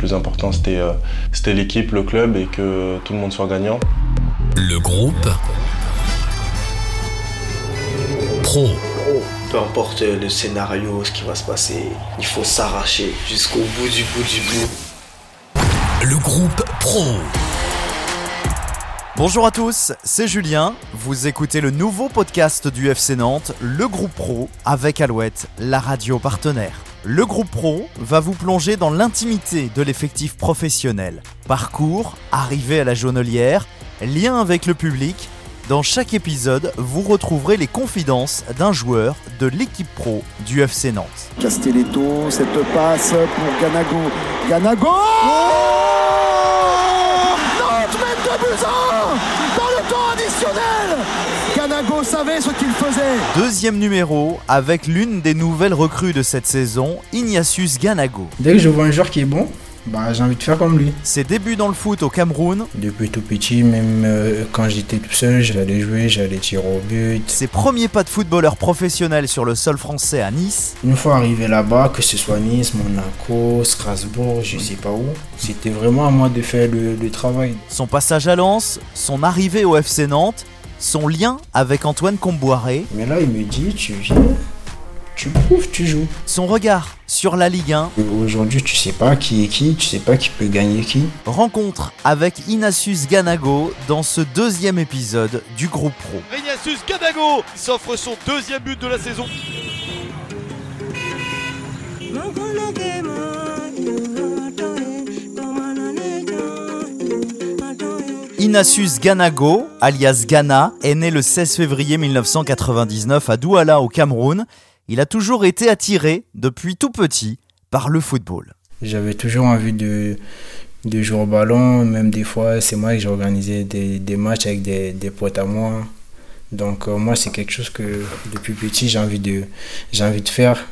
plus important c'était c'était l'équipe, le club et que tout le monde soit gagnant. Le groupe Pro. Peu importe le scénario, ce qui va se passer, il faut s'arracher jusqu'au bout du bout du bout. Le groupe Pro. Bonjour à tous, c'est Julien. Vous écoutez le nouveau podcast du FC Nantes, le groupe Pro, avec Alouette, la radio partenaire. Le groupe Pro va vous plonger dans l'intimité de l'effectif professionnel. Parcours, arrivée à la jaunelière, lien avec le public. Dans chaque épisode, vous retrouverez les confidences d'un joueur de l'équipe pro du FC Nantes. Castelletto, cette passe pour Ganago. Ganago savait ce qu'il faisait. Deuxième numéro avec l'une des nouvelles recrues de cette saison, Ignatius Ganago. Dès que je vois un joueur qui est bon, bah, j'ai envie de faire comme lui. Ses débuts dans le foot au Cameroun. Depuis tout petit, même euh, quand j'étais tout seul, j'allais jouer, j'allais tirer au but. Ses premiers pas de footballeur professionnel sur le sol français à Nice. Une fois arrivé là-bas, que ce soit Nice, Monaco, Strasbourg, je sais pas où, c'était vraiment à moi de faire le, le travail. Son passage à Lens, son arrivée au FC Nantes, son lien avec Antoine Comboiré. Mais là, il me dit, tu viens, tu prouves, tu joues. Son regard sur la Ligue 1. Aujourd'hui, tu sais pas qui est qui, tu sais pas qui peut gagner qui. Rencontre avec Ignatius Ganago dans ce deuxième épisode du groupe pro. Ignatius Ganago s'offre son deuxième but de la saison. Ignatius Ganago, alias Ghana, est né le 16 février 1999 à Douala au Cameroun. Il a toujours été attiré, depuis tout petit, par le football. J'avais toujours envie de, jouer au ballon, même des fois, c'est moi qui j'organisais des, des matchs avec des, potes à moi. Donc euh, moi, c'est quelque chose que depuis petit, j'ai envie, de, j'ai envie de faire.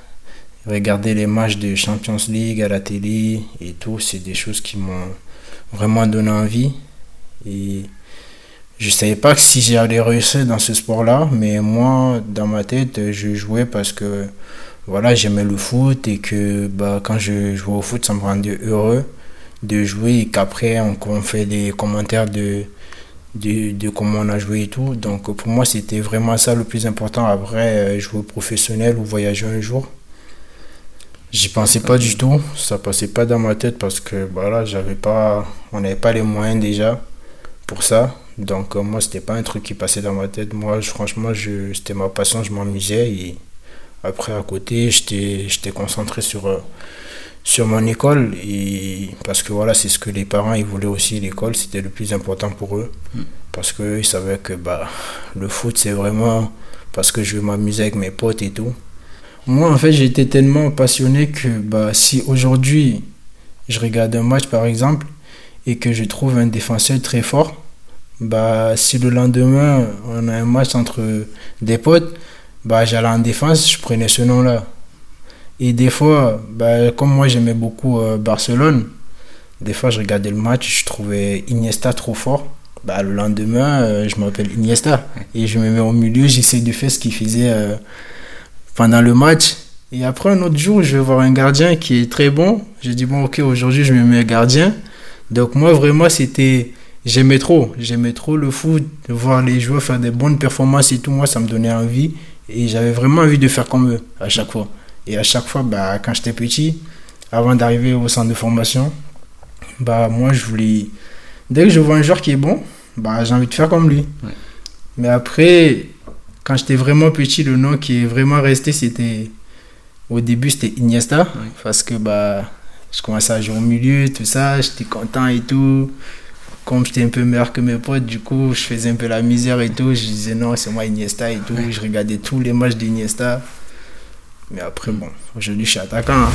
Regarder les matchs de Champions League à la télé et tout, c'est des choses qui m'ont vraiment donné envie. Et je savais pas si j'allais réussir dans ce sport-là, mais moi, dans ma tête, je jouais parce que voilà, j'aimais le foot et que bah, quand je jouais au foot, ça me rendait heureux de jouer et qu'après, on, fait des commentaires de, de, de, comment on a joué et tout. Donc pour moi, c'était vraiment ça le plus important. Après, jouer professionnel ou voyager un jour. J'y pensais pas du tout, ça passait pas dans ma tête parce que voilà, j'avais pas, on n'avait pas les moyens déjà pour ça. Donc euh, moi, c'était pas un truc qui passait dans ma tête. Moi, je, franchement, je, c'était ma passion, je m'amusais. Et après, à côté, j'étais, j'étais concentré sur, euh, sur mon école. Et, parce que voilà, c'est ce que les parents ils voulaient aussi, l'école, c'était le plus important pour eux. Parce qu'ils savaient que bah, le foot, c'est vraiment parce que je veux m'amuser avec mes potes et tout. Moi, en fait, j'étais tellement passionné que bah, si aujourd'hui, je regarde un match, par exemple, et que je trouve un défenseur très fort, bah, si le lendemain, on a un match entre des potes, bah, j'allais en défense, je prenais ce nom-là. Et des fois, bah, comme moi j'aimais beaucoup euh, Barcelone, des fois je regardais le match, je trouvais Iniesta trop fort. Bah, le lendemain, euh, je m'appelle Iniesta. Et je me mets au milieu, j'essaie de faire ce qu'il faisait euh, pendant le match. Et après, un autre jour, je vais voir un gardien qui est très bon. Je dis, bon, ok, aujourd'hui, je me mets gardien. Donc, moi, vraiment, c'était. J'aimais trop. J'aimais trop le foot, voir les joueurs faire des bonnes performances et tout. Moi, ça me donnait envie. Et j'avais vraiment envie de faire comme eux à chaque fois. Et à chaque fois, bah, quand j'étais petit, avant d'arriver au centre de formation, bah, moi, je voulais. Dès que je vois un joueur qui est bon, bah, j'ai envie de faire comme lui. Ouais. Mais après, quand j'étais vraiment petit, le nom qui est vraiment resté, c'était. Au début, c'était Iniesta. Ouais. Parce que bah, je commençais à jouer au milieu, tout ça, j'étais content et tout. Comme j'étais un peu meilleur que mes potes, du coup, je faisais un peu la misère et tout. Je disais non, c'est moi Iniesta et tout. Je regardais tous les matchs d'Iniesta. Mais après, bon, aujourd'hui, je suis attaquant. hein.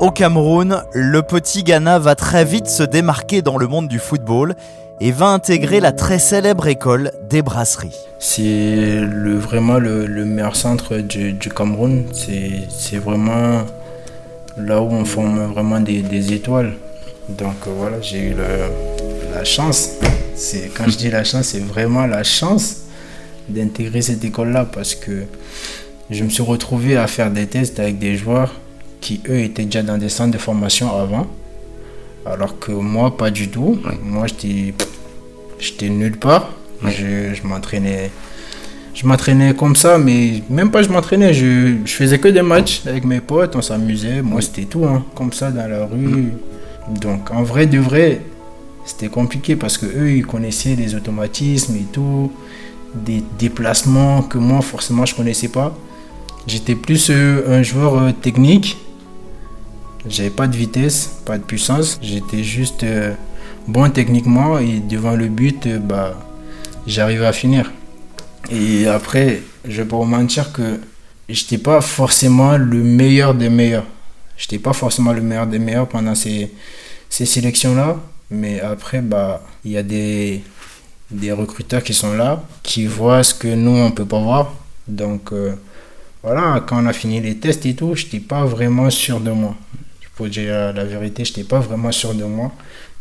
Au Cameroun, le petit Ghana va très vite se démarquer dans le monde du football et va intégrer la très célèbre école des brasseries. C'est le, vraiment le, le meilleur centre du, du Cameroun. C'est c'est vraiment là où on forme vraiment des, des étoiles. Donc euh, voilà, j'ai eu le- la chance. C'est Quand je dis la chance, c'est vraiment la chance d'intégrer cette école-là parce que je me suis retrouvé à faire des tests avec des joueurs qui eux étaient déjà dans des centres de formation avant. Alors que moi, pas du tout. Moi, j'étais, j'étais nulle part. Je, je m'entraînais. Je m'entraînais comme ça, mais même pas je m'entraînais, je, je faisais que des matchs avec mes potes, on s'amusait. Moi, c'était tout, hein, comme ça dans la rue. Donc, en vrai, de vrai, c'était compliqué parce que eux, ils connaissaient les automatismes et tout, des déplacements que moi, forcément, je connaissais pas. J'étais plus euh, un joueur euh, technique. J'avais pas de vitesse, pas de puissance. J'étais juste euh, bon techniquement et devant le but, euh, bah, j'arrivais à finir. Et après, je pas vous mentir que j'étais pas forcément le meilleur des meilleurs. J'étais pas forcément le meilleur des meilleurs pendant ces, ces sélections-là. Mais après, bah, il y a des, des recruteurs qui sont là, qui voient ce que nous, on peut pas voir. Donc, euh, voilà, quand on a fini les tests et tout, j'étais pas vraiment sûr de moi. Pour dire la vérité, j'étais pas vraiment sûr de moi.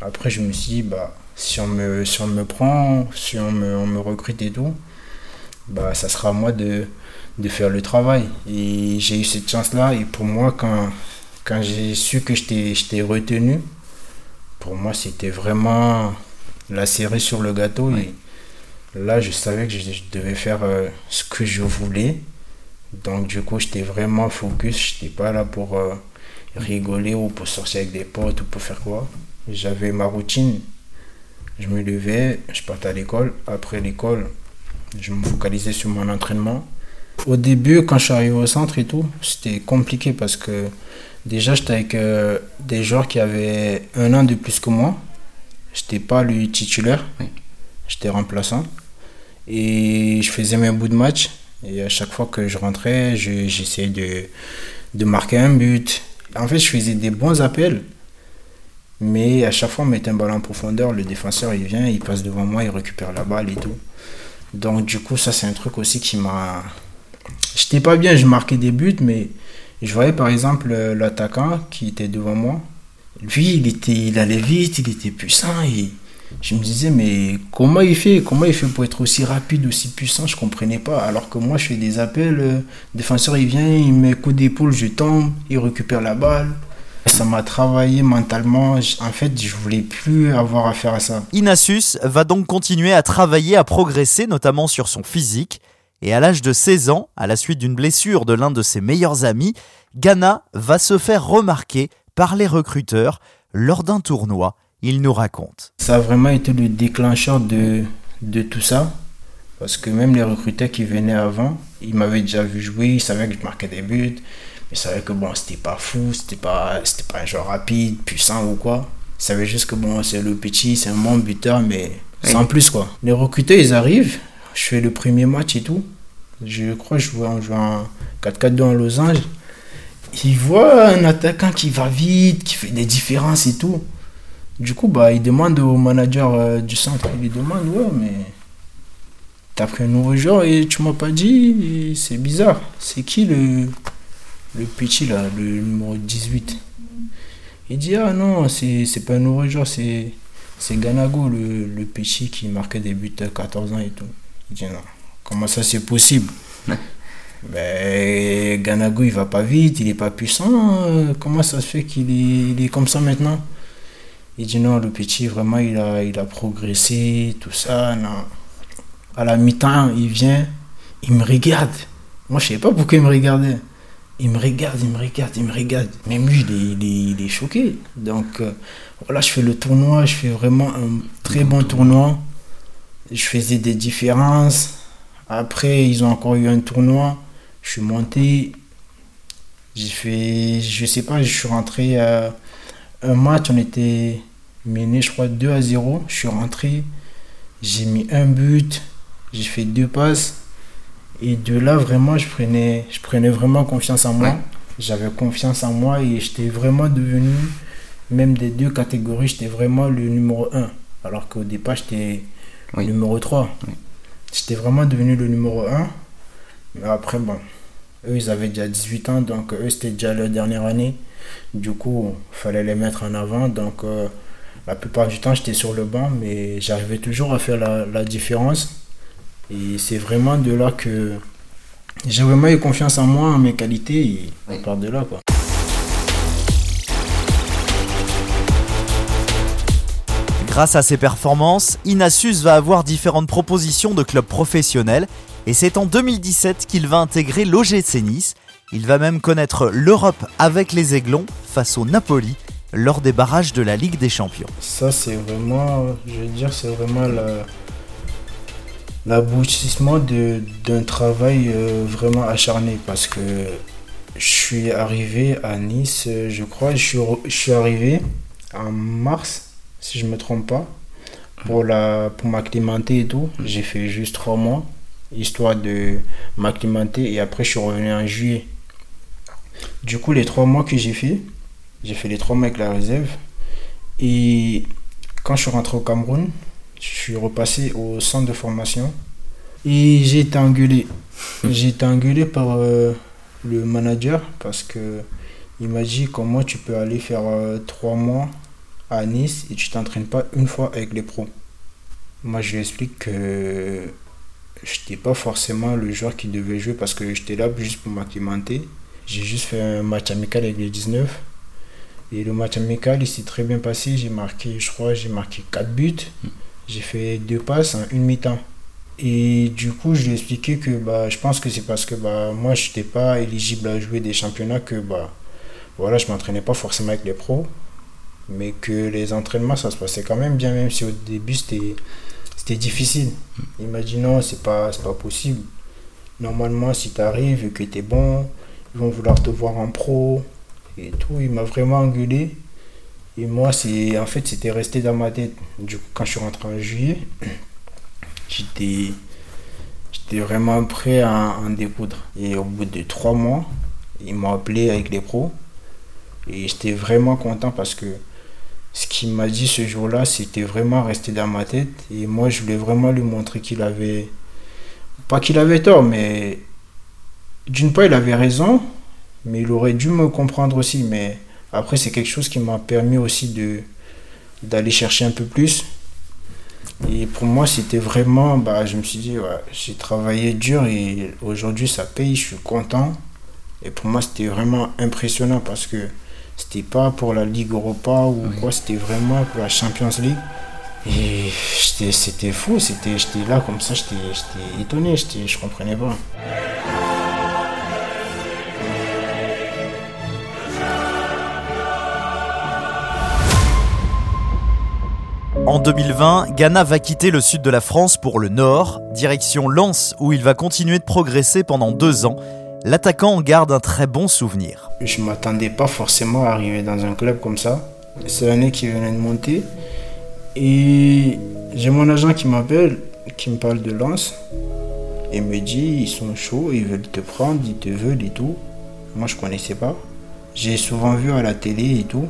Après, je me suis dit, bah, si on me, si on me prend, si on me, on me recrute et tout, bah, ça sera à moi de, de faire le travail. Et j'ai eu cette chance-là. Et pour moi, quand, quand j'ai su que j'étais retenu, pour moi, c'était vraiment la cerise sur le gâteau. Et là, je savais que je, je devais faire euh, ce que je voulais. Donc, du coup, j'étais vraiment focus. J'étais pas là pour euh, rigoler ou pour sortir avec des potes ou pour faire quoi. J'avais ma routine. Je me levais, je partais à l'école. Après l'école, je me focalisais sur mon entraînement. Au début, quand je suis arrivé au centre et tout, c'était compliqué parce que déjà, j'étais avec euh, des joueurs qui avaient un an de plus que moi. J'étais pas le titulaire, j'étais remplaçant. Et je faisais mes bouts de match. Et à chaque fois que je rentrais, je- j'essayais de, de marquer un but. En fait, je faisais des bons appels. Mais à chaque fois, on mettait un ballon en profondeur, le défenseur il vient, il passe devant moi, il récupère la balle et tout. Donc du coup, ça c'est un truc aussi qui m'a... J'étais pas bien, je marquais des buts, mais je voyais par exemple euh, l'attaquant qui était devant moi. Lui, il, était, il allait vite, il était puissant et je me disais, mais comment il fait? Comment il fait pour être aussi rapide, aussi puissant? Je comprenais pas. Alors que moi, je fais des appels, euh, le défenseur il vient, il met coup d'épaule, je tombe, il récupère la balle. Ça m'a travaillé mentalement. En fait, je voulais plus avoir affaire à ça. Inassus va donc continuer à travailler, à progresser, notamment sur son physique. Et à l'âge de 16 ans, à la suite d'une blessure de l'un de ses meilleurs amis, Ghana va se faire remarquer par les recruteurs lors d'un tournoi. Il nous raconte. Ça a vraiment été le déclencheur de, de tout ça. Parce que même les recruteurs qui venaient avant, ils m'avaient déjà vu jouer, ils savaient que je marquais des buts. Mais ils savaient que bon, c'était pas fou, c'était pas, c'était pas un joueur rapide, puissant ou quoi. Ils savaient juste que bon, c'est le petit, c'est un bon buteur, mais sans plus quoi. Les recruteurs, ils arrivent, je fais le premier match et tout. Je crois que je jouais en jouant 4-4-2 en losange. Ils voient un attaquant qui va vite, qui fait des différences et tout. Du coup, bah, il demande au manager euh, du centre, il lui demande, ouais, mais t'as pris un nouveau joueur et tu m'as pas dit, c'est bizarre. C'est qui le, le petit là, le numéro 18 Il dit, ah non, c'est pas un nouveau joueur, c'est c'est Ganago, le, le petit qui marquait des buts à 14 ans et tout. Il dit, non, comment ça c'est possible? Ben, Ganago, il va pas vite, il est pas puissant. euh, Comment ça se fait qu'il est, il est comme ça maintenant? Il dit non, le petit, vraiment, il a, il a progressé, tout ça. Non. À la mi-temps, il vient, il me regarde. Moi, je sais pas pourquoi il me regardait. Il me regarde, il me regarde, il me regarde. Même lui, il est, choqué. Donc, euh, voilà, je fais le tournoi, je fais vraiment un très bon tournoi. Je faisais des différences. Après, ils ont encore eu un tournoi. Je suis monté. J'ai fait, je sais pas, je suis rentré à un match, on était mené, je crois, 2 à 0. Je suis rentré, j'ai mis un but, j'ai fait deux passes. Et de là, vraiment, je prenais, je prenais vraiment confiance en moi. J'avais confiance en moi et j'étais vraiment devenu, même des deux catégories, j'étais vraiment le numéro 1. Alors qu'au départ, j'étais Oui. numéro 3. J'étais vraiment devenu le numéro 1. Mais après, bon, eux, ils avaient déjà 18 ans, donc eux, c'était déjà leur dernière année. Du coup, il fallait les mettre en avant. Donc, euh, la plupart du temps, j'étais sur le banc, mais j'arrivais toujours à faire la, la différence. Et c'est vraiment de là que j'ai vraiment eu confiance en moi, en mes qualités, et on part de là. Quoi. Grâce à ses performances, Inasus va avoir différentes propositions de clubs professionnels et c'est en 2017 qu'il va intégrer l'OGC Nice. Il va même connaître l'Europe avec les Aiglons face au Napoli lors des barrages de la Ligue des Champions. Ça c'est vraiment, je veux dire, c'est vraiment la, l'aboutissement d'un travail euh, vraiment acharné parce que je suis arrivé à Nice, euh, je crois, je suis, arrivé en mars, si je me trompe pas, pour, la, pour m'acclimater et tout. J'ai fait juste trois mois, histoire de m'acclimater et après je suis revenu en juillet. Du coup, les trois mois que j'ai fait, j'ai fait les trois mois avec la réserve et quand je suis rentré au Cameroun, je suis repassé au centre de formation et j'ai été engueulé. J'ai été engueulé par euh, le manager parce que il m'a dit comment tu peux aller faire euh, trois mois à Nice et tu t'entraînes pas une fois avec les pros. Moi je lui explique que je n'étais pas forcément le joueur qui devait jouer parce que j'étais là juste pour m'acclimater. J'ai juste fait un match amical avec les 19 et le match amical il s'est très bien passé. J'ai marqué, je crois, j'ai marqué 4 buts. J'ai fait deux passes en une mi-temps. Et du coup, je lui ai expliqué que bah, je pense que c'est parce que bah, moi, je n'étais pas éligible à jouer des championnats que bah, voilà, je ne m'entraînais pas forcément avec les pros. Mais que les entraînements, ça se passait quand même bien, même si au début, c'était c'était difficile. Il m'a dit non, c'est pas, c'est pas possible. Normalement, si tu arrives et que tu es bon, ils vont vouloir te voir en pro et tout. Il m'a vraiment engueulé. Et moi, c'est en fait, c'était resté dans ma tête. Du coup, quand je suis rentré en juillet, j'étais j'étais vraiment prêt à en découdre. Et au bout de trois mois, ils m'ont appelé avec les pros. Et j'étais vraiment content parce que ce qu'il m'a dit ce jour-là, c'était vraiment resté dans ma tête. Et moi, je voulais vraiment lui montrer qu'il avait. Pas qu'il avait tort, mais. D'une part, il avait raison, mais il aurait dû me comprendre aussi. Mais après, c'est quelque chose qui m'a permis aussi de d'aller chercher un peu plus. Et pour moi, c'était vraiment, bah, je me suis dit, ouais, j'ai travaillé dur et aujourd'hui ça paye, je suis content. Et pour moi, c'était vraiment impressionnant parce que c'était pas pour la Ligue Europa ou quoi, c'était vraiment pour la Champions League. Et c'était fou, j'étais là comme ça, j'étais, étonné, je comprenais pas. En 2020, Ghana va quitter le sud de la France pour le nord, direction Lens où il va continuer de progresser pendant deux ans. L'attaquant en garde un très bon souvenir. Je m'attendais pas forcément à arriver dans un club comme ça. C'est l'année qui venait de monter. Et j'ai mon agent qui m'appelle, qui me parle de Lens. Et me dit, ils sont chauds, ils veulent te prendre, ils te veulent et tout. Moi, je connaissais pas. J'ai souvent vu à la télé et tout.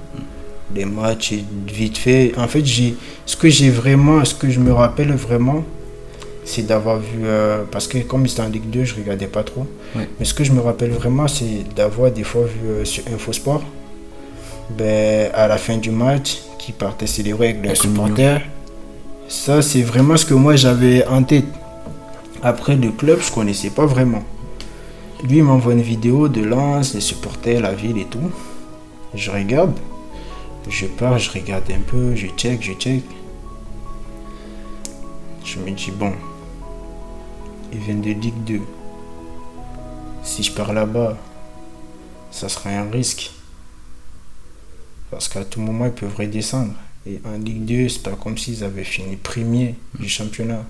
Les matchs, et vite fait. En fait, j'ai, ce que j'ai vraiment, ce que je me rappelle vraiment, c'est d'avoir vu. euh, parce que comme c'était en Ligue 2, je regardais pas trop. Mais ce que je me rappelle vraiment, c'est d'avoir des fois vu euh, sur Infosport, ben, à la fin du match, qui partaient célébrer avec les supporters. Ça, c'est vraiment ce que moi j'avais en tête. Après, le club, je connaissais pas vraiment. Lui, il m'envoie une vidéo de Lens, les supporters, la ville et tout. Je regarde. Je pars, je regarde un peu, je check, je check. Je me dis, bon, ils viennent de Ligue 2. Si je pars là-bas, ça sera un risque. Parce qu'à tout moment, ils peuvent redescendre. Et en Ligue 2, c'est pas comme s'ils avaient fini premier du championnat.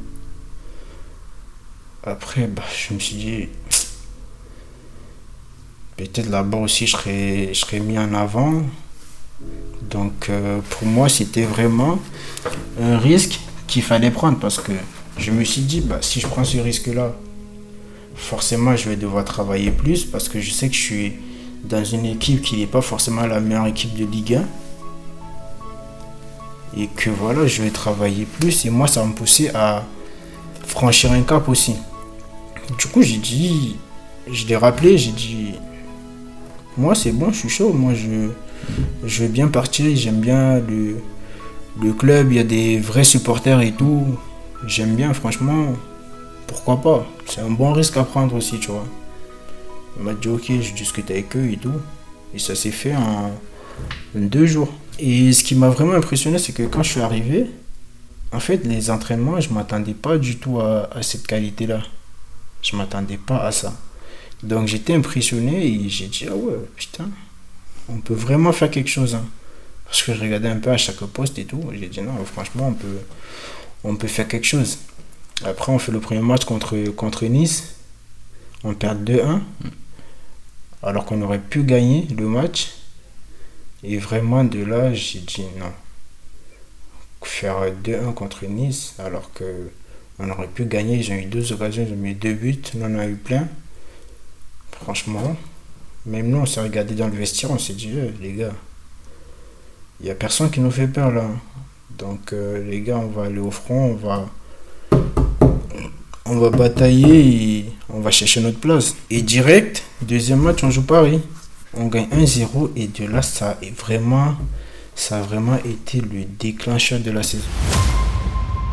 Après, bah, je me suis dit, peut-être là-bas aussi, je je serais mis en avant. Donc, euh, pour moi, c'était vraiment un risque qu'il fallait prendre parce que je me suis dit, bah, si je prends ce risque-là, forcément, je vais devoir travailler plus parce que je sais que je suis dans une équipe qui n'est pas forcément la meilleure équipe de Ligue 1. Et que voilà, je vais travailler plus et moi, ça me pousser à franchir un cap aussi. Du coup, j'ai dit, je l'ai rappelé, j'ai dit, moi, c'est bon, je suis chaud, moi, je, je vais bien partir, j'aime bien le, club, il y a des vrais supporters et tout. J'aime bien, franchement, pourquoi pas? C'est un bon risque à prendre aussi, tu vois. Il m'a dit ok, je discute avec eux et tout. Et ça s'est fait en, deux jours. Et ce qui m'a vraiment impressionné, c'est que quand je suis arrivé, en fait, les entraînements, je m'attendais pas du tout à, à cette qualité-là. Je m'attendais pas à ça. Donc j'étais impressionné et j'ai dit, ah ouais, putain, on peut vraiment faire quelque chose. hein. Parce que je regardais un peu à chaque poste et tout. J'ai dit, non, franchement, on peut, faire quelque chose. Après, on fait le premier match contre, Nice. On perd 2-1. Alors qu'on aurait pu gagner le match. Et vraiment, de là, j'ai dit non. Faire 2-1 contre Nice, alors que on aurait pu gagner. Ont eu deux occasions, ont mis deux buts. On en a eu plein. Franchement, même nous, on s'est regardé dans le vestiaire, on s'est dit, Eh, les gars, il n'y a personne qui nous fait peur là. Donc, euh, les gars, on va aller au front, on va, on va batailler on va chercher notre place. Et direct, deuxième match, on joue Paris. On gagne 1-0 et de là, ça est vraiment, ça a vraiment été le déclencheur de la saison.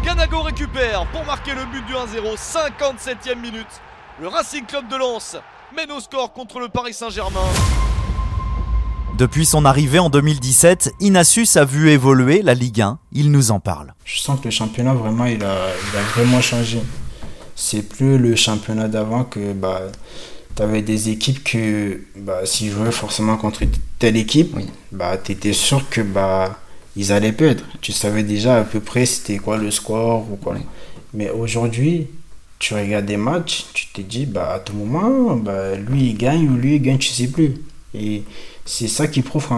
Ganago récupère pour marquer le but du 1-0, 57e minute. Le Racing Club de Lens mène au score contre le Paris Saint-Germain. Depuis son arrivée en 2017, Inassus a vu évoluer la Ligue 1. Il nous en parle. Je sens que le championnat, vraiment, il a, il a vraiment changé. C'est plus le championnat d'avant que bah, tu avais des équipes que bah, s'ils jouaient forcément contre telle équipe, bah, tu étais sûr que bah, ils allaient perdre. Tu savais déjà à peu près c'était quoi le score ou quoi. Mais aujourd'hui, tu regardes des matchs, tu te dis bah, à tout moment, bah, lui il gagne ou lui il gagne, tu sais plus. Et c'est ça qui prouve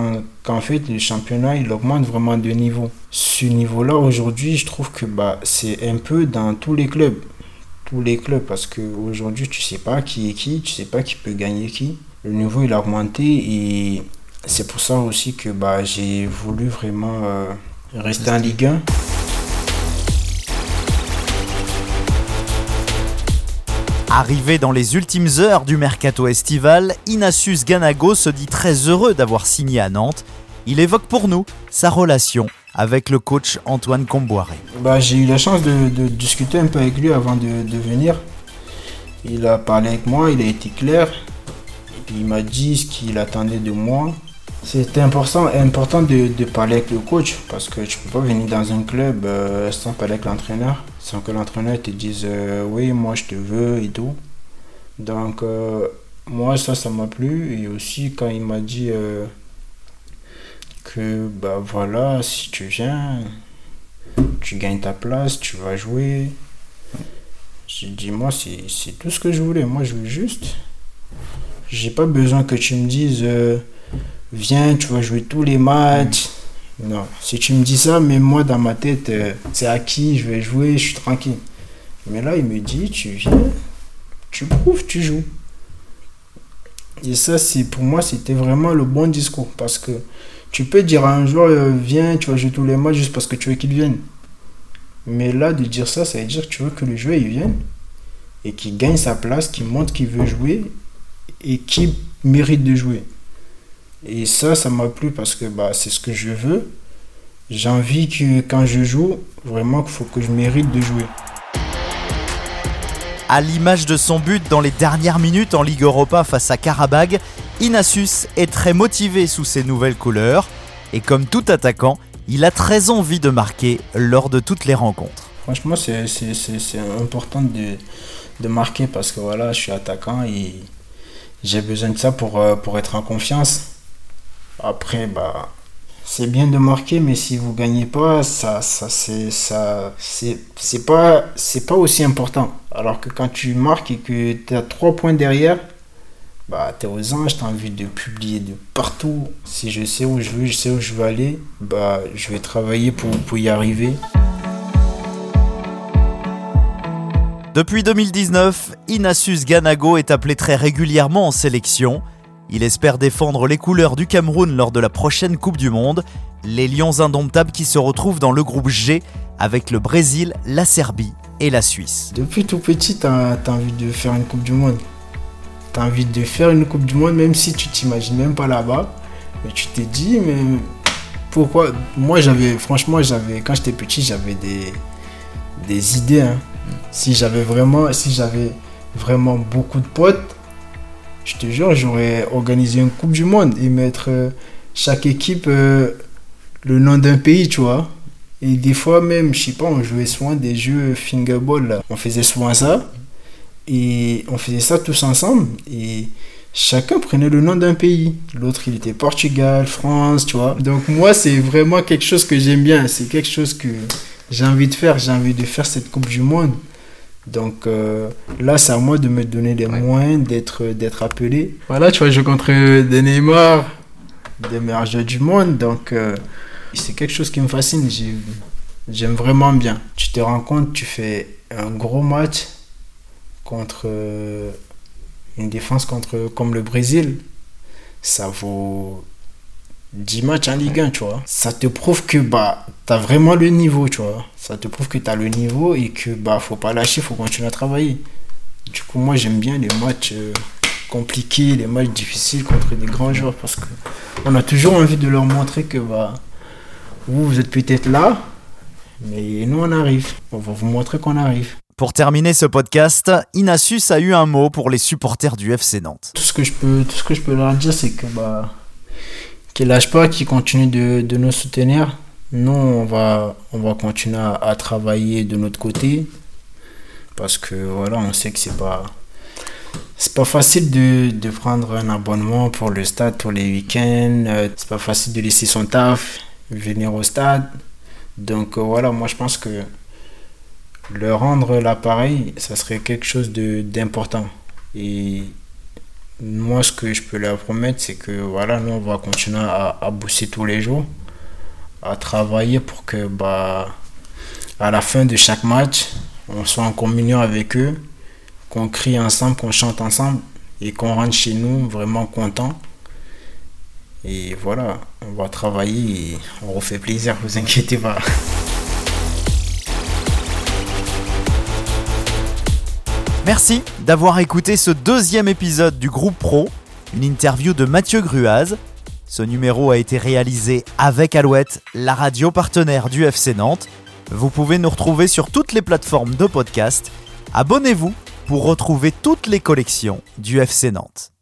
qu'en fait le championnat il augmente vraiment de niveau. Ce niveau-là aujourd'hui, je trouve que bah, c'est un peu dans tous les clubs. Tous les clubs parce qu'aujourd'hui tu sais pas qui est qui, tu sais pas qui peut gagner qui. Le niveau il a augmenté et c'est pour ça aussi que bah, j'ai voulu vraiment euh, rester en Ligue 1. Arrivé dans les ultimes heures du mercato estival, Inassus Ganago se dit très heureux d'avoir signé à Nantes. Il évoque pour nous sa relation avec le coach Antoine Comboiré. Bah, j'ai eu la chance de, discuter un peu avec lui avant de, venir. Il a parlé avec moi, il a été clair. Il m'a dit ce qu'il attendait de moi. C'était important, de, parler avec le coach parce que tu peux pas venir dans un club euh, sans parler avec l'entraîneur, sans que l'entraîneur te dise euh, oui, moi je te veux et tout. Donc, euh, moi ça, ça m'a plu. Et aussi, quand il m'a dit euh, que bah voilà, si tu viens, tu gagnes ta place, tu vas jouer. J'ai dit, moi, c'est tout ce que je voulais. Moi, je veux juste. J'ai pas besoin que tu me dises, viens, tu vas jouer tous les matchs. Non, si tu me dis ça, même moi, dans ma tête, euh, c'est acquis, je vais jouer, je suis tranquille. Mais là, il me dit, tu viens, tu prouves, tu joues. Et ça, c'est pour moi, c'était vraiment le bon discours. Parce que tu peux dire à un joueur, euh, viens, tu vas jouer tous les matchs juste parce que tu veux qu'il vienne. Mais là, de dire ça, ça veut dire que tu veux que le joueur il vienne et qu'il gagne sa place, qu'il montre qu'il veut jouer et qu'il mérite de jouer. Et ça, ça m'a plu parce que bah, c'est ce que je veux. J'ai envie que quand je joue, vraiment qu'il faut que je mérite de jouer. À l'image de son but dans les dernières minutes en Ligue Europa face à Karabag, Inassus est très motivé sous ses nouvelles couleurs. Et comme tout attaquant, il a très envie de marquer lors de toutes les rencontres. Franchement, c'est important de, de marquer parce que voilà, je suis attaquant et j'ai besoin de ça pour, euh, pour être en confiance. Après, bah, c'est bien de marquer, mais si vous gagnez pas, ça, ça, c'est, ça, c'est, c'est pas, c'est pas aussi important. Alors que quand tu marques et que tu as trois points derrière, bah, t'es aux anges, t'as envie de publier de partout. Si je sais où je veux, je sais où je veux aller, bah, je vais travailler pour, pour y arriver. Depuis 2019, Inassus Ganago est appelé très régulièrement en sélection. Il espère défendre les couleurs du Cameroun lors de la prochaine Coupe du Monde. Les Lions indomptables qui se retrouvent dans le groupe G avec le Brésil, la Serbie et la Suisse. Depuis tout petit, t'as as envie de faire une Coupe du Monde. T'as envie de faire une Coupe du Monde, même si tu t'imagines même pas là-bas. Mais tu t'es dit, mais pourquoi? Moi, j'avais, franchement, j'avais, quand j'étais petit, j'avais des, des idées. hein. Si j'avais vraiment, si j'avais vraiment beaucoup de potes, je te jure, j'aurais organisé une Coupe du Monde et mettre euh, chaque équipe euh, le nom d'un pays, tu vois. Et des fois même, je sais pas, on jouait souvent des jeux fingerball. On faisait souvent ça. Et on faisait ça tous ensemble. Et chacun prenait le nom d'un pays. L'autre, il était Portugal, France, tu vois. Donc moi, c'est vraiment quelque chose que j'aime bien. C'est quelque chose que j'ai envie de faire. J'ai envie de faire cette Coupe du Monde. Donc euh, là, c'est à moi de me donner les moyens d'être d'être appelé. Voilà, tu vois, je contre des Neymar, des meilleurs joueurs du monde. Donc euh, c'est quelque chose qui me fascine. J'ai- J'aime vraiment bien. Tu te rends compte, tu fais un gros match contre euh, une défense contre, comme le Brésil. Ça vaut 10 matchs en Ligue 1, tu vois. Ça te prouve que bah, tu as vraiment le niveau, tu vois. Ça te prouve que tu as le niveau et que bah, faut pas lâcher, faut continuer à travailler. Du coup, moi, j'aime bien les matchs euh, compliqués, les matchs difficiles contre des grands joueurs parce que on a toujours envie de leur montrer que bah, vous, vous êtes peut-être là, mais nous, on arrive. On va vous montrer qu'on arrive. Pour terminer ce podcast, Inassus a eu un mot pour les supporters du FC Nantes. Tout ce que je peux, tout ce que je peux leur dire, c'est que bah, qu'ils lâchent pas, qu'ils continuent de, de nous soutenir. Nous, on va, on va continuer à, à travailler de notre côté parce que voilà, on sait que c'est pas, c'est pas facile de, de prendre un abonnement pour le stade pour les week-ends. Euh, C'est pas facile de laisser son taf, venir au stade. Donc euh, voilà, moi je pense que leur rendre l'appareil, ça serait quelque chose d'important. Et moi, ce que je peux leur promettre, c'est que voilà, nous, on va continuer à, à bosser tous les jours, à travailler pour que, bah, à la fin de chaque match, on soit en communion avec eux, qu'on crie ensemble, qu'on chante ensemble et qu'on rentre chez nous vraiment content. Et voilà, on va travailler et on refait plaisir, vous inquiétez pas. Merci d'avoir écouté ce deuxième épisode du groupe Pro, une interview de Mathieu Gruaz. Ce numéro a été réalisé avec Alouette, la radio partenaire du FC Nantes. Vous pouvez nous retrouver sur toutes les plateformes de podcast. Abonnez-vous pour retrouver toutes les collections du FC Nantes.